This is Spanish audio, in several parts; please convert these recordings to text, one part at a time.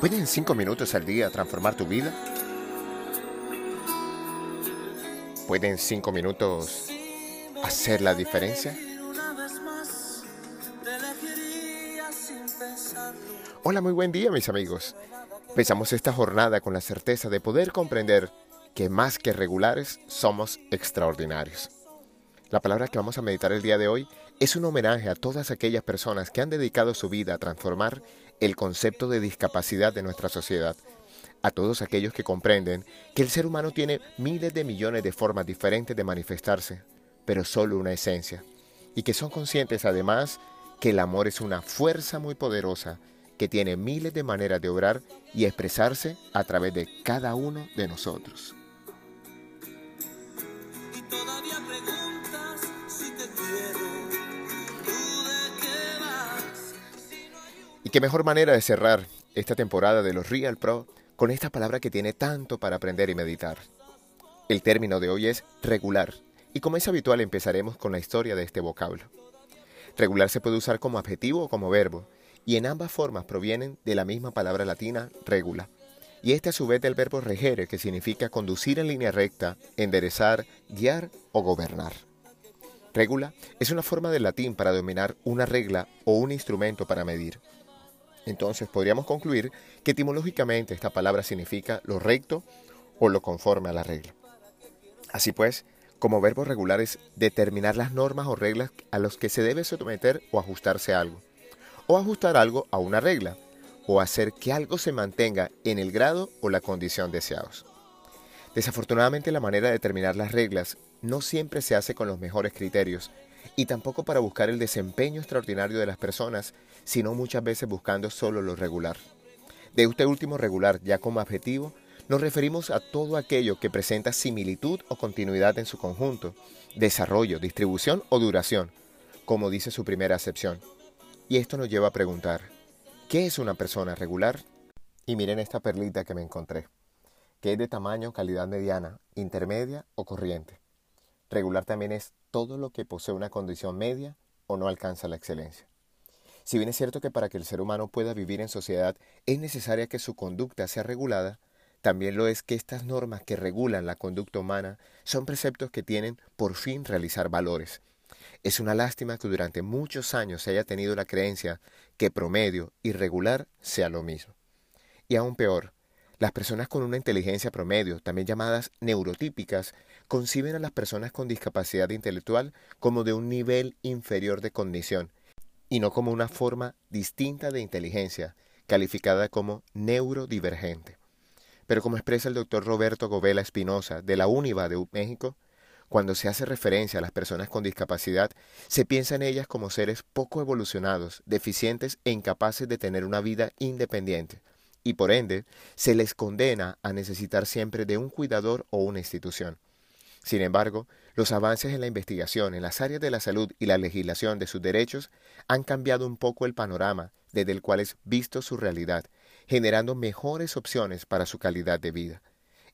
¿Pueden cinco minutos al día transformar tu vida? ¿Pueden cinco minutos hacer la diferencia? Hola, muy buen día mis amigos. Empezamos esta jornada con la certeza de poder comprender que más que regulares somos extraordinarios. La palabra que vamos a meditar el día de hoy es un homenaje a todas aquellas personas que han dedicado su vida a transformar el concepto de discapacidad de nuestra sociedad, a todos aquellos que comprenden que el ser humano tiene miles de millones de formas diferentes de manifestarse, pero solo una esencia, y que son conscientes además que el amor es una fuerza muy poderosa que tiene miles de maneras de obrar y expresarse a través de cada uno de nosotros. Y qué mejor manera de cerrar esta temporada de los Real Pro con esta palabra que tiene tanto para aprender y meditar. El término de hoy es regular, y como es habitual empezaremos con la historia de este vocablo. Regular se puede usar como adjetivo o como verbo, y en ambas formas provienen de la misma palabra latina regula, y este a su vez del verbo regere, que significa conducir en línea recta, enderezar, guiar o gobernar. Regula es una forma del latín para dominar una regla o un instrumento para medir. Entonces podríamos concluir que etimológicamente esta palabra significa lo recto o lo conforme a la regla. Así pues, como verbo regular es determinar las normas o reglas a los que se debe someter o ajustarse algo o ajustar algo a una regla, o hacer que algo se mantenga en el grado o la condición deseados. Desafortunadamente la manera de determinar las reglas no siempre se hace con los mejores criterios y tampoco para buscar el desempeño extraordinario de las personas, sino muchas veces buscando solo lo regular. De este último regular, ya como objetivo, nos referimos a todo aquello que presenta similitud o continuidad en su conjunto, desarrollo, distribución o duración, como dice su primera acepción. Y esto nos lleva a preguntar, ¿qué es una persona regular? Y miren esta perlita que me encontré, que es de tamaño, calidad mediana, intermedia o corriente. Regular también es todo lo que posee una condición media o no alcanza la excelencia. Si bien es cierto que para que el ser humano pueda vivir en sociedad es necesaria que su conducta sea regulada, también lo es que estas normas que regulan la conducta humana son preceptos que tienen por fin realizar valores, es una lástima que durante muchos años se haya tenido la creencia que promedio y regular sea lo mismo. Y aún peor, las personas con una inteligencia promedio, también llamadas neurotípicas, conciben a las personas con discapacidad intelectual como de un nivel inferior de cognición y no como una forma distinta de inteligencia, calificada como neurodivergente. Pero como expresa el doctor Roberto Govela Espinosa de la UNIVA de México, cuando se hace referencia a las personas con discapacidad, se piensa en ellas como seres poco evolucionados, deficientes e incapaces de tener una vida independiente, y por ende se les condena a necesitar siempre de un cuidador o una institución. Sin embargo, los avances en la investigación en las áreas de la salud y la legislación de sus derechos han cambiado un poco el panorama desde el cual es visto su realidad, generando mejores opciones para su calidad de vida.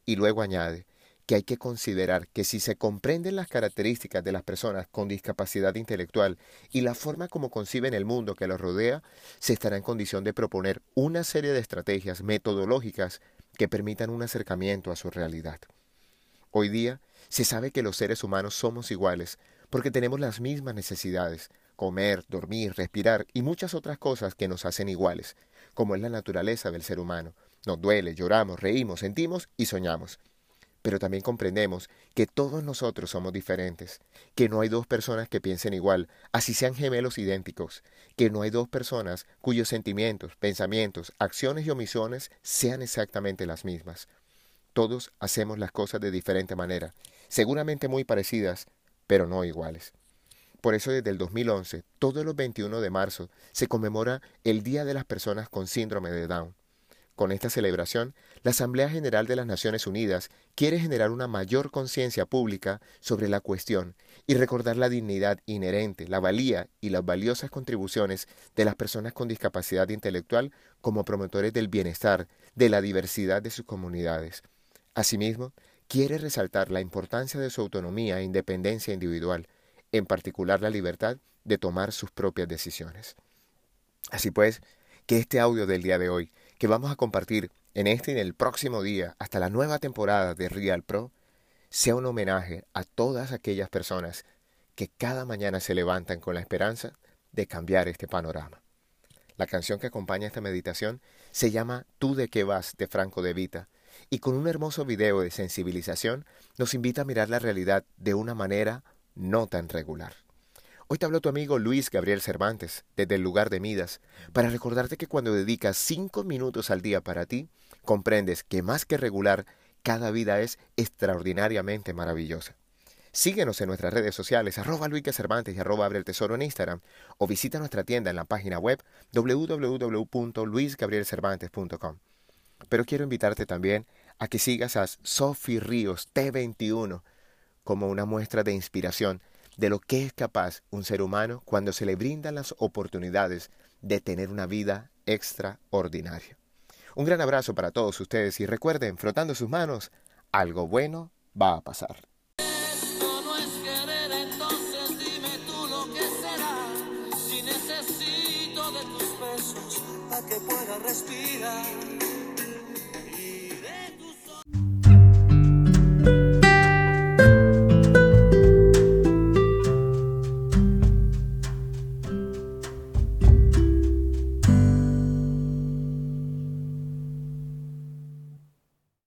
Y luego añade, que hay que considerar que si se comprenden las características de las personas con discapacidad intelectual y la forma como conciben el mundo que los rodea, se estará en condición de proponer una serie de estrategias metodológicas que permitan un acercamiento a su realidad. Hoy día se sabe que los seres humanos somos iguales porque tenemos las mismas necesidades, comer, dormir, respirar y muchas otras cosas que nos hacen iguales, como es la naturaleza del ser humano. Nos duele, lloramos, reímos, sentimos y soñamos pero también comprendemos que todos nosotros somos diferentes, que no hay dos personas que piensen igual, así sean gemelos idénticos, que no hay dos personas cuyos sentimientos, pensamientos, acciones y omisiones sean exactamente las mismas. Todos hacemos las cosas de diferente manera, seguramente muy parecidas, pero no iguales. Por eso desde el 2011, todos los 21 de marzo, se conmemora el Día de las Personas con Síndrome de Down. Con esta celebración, la Asamblea General de las Naciones Unidas quiere generar una mayor conciencia pública sobre la cuestión y recordar la dignidad inherente, la valía y las valiosas contribuciones de las personas con discapacidad intelectual como promotores del bienestar, de la diversidad de sus comunidades. Asimismo, quiere resaltar la importancia de su autonomía e independencia individual, en particular la libertad de tomar sus propias decisiones. Así pues, que este audio del día de hoy que vamos a compartir en este y en el próximo día hasta la nueva temporada de Real Pro sea un homenaje a todas aquellas personas que cada mañana se levantan con la esperanza de cambiar este panorama. La canción que acompaña esta meditación se llama Tú de qué vas de Franco de Vita y con un hermoso video de sensibilización nos invita a mirar la realidad de una manera no tan regular. Hoy te habló tu amigo Luis Gabriel Cervantes, desde el lugar de Midas, para recordarte que cuando dedicas cinco minutos al día para ti, comprendes que más que regular, cada vida es extraordinariamente maravillosa. Síguenos en nuestras redes sociales, arroba Luis Cervantes y arroba Abre el Tesoro en Instagram, o visita nuestra tienda en la página web www.luisgabrielcervantes.com. Pero quiero invitarte también a que sigas a Sophie Ríos T21 como una muestra de inspiración de lo que es capaz un ser humano cuando se le brindan las oportunidades de tener una vida extraordinaria. Un gran abrazo para todos ustedes y recuerden, frotando sus manos, algo bueno va a pasar. que respirar.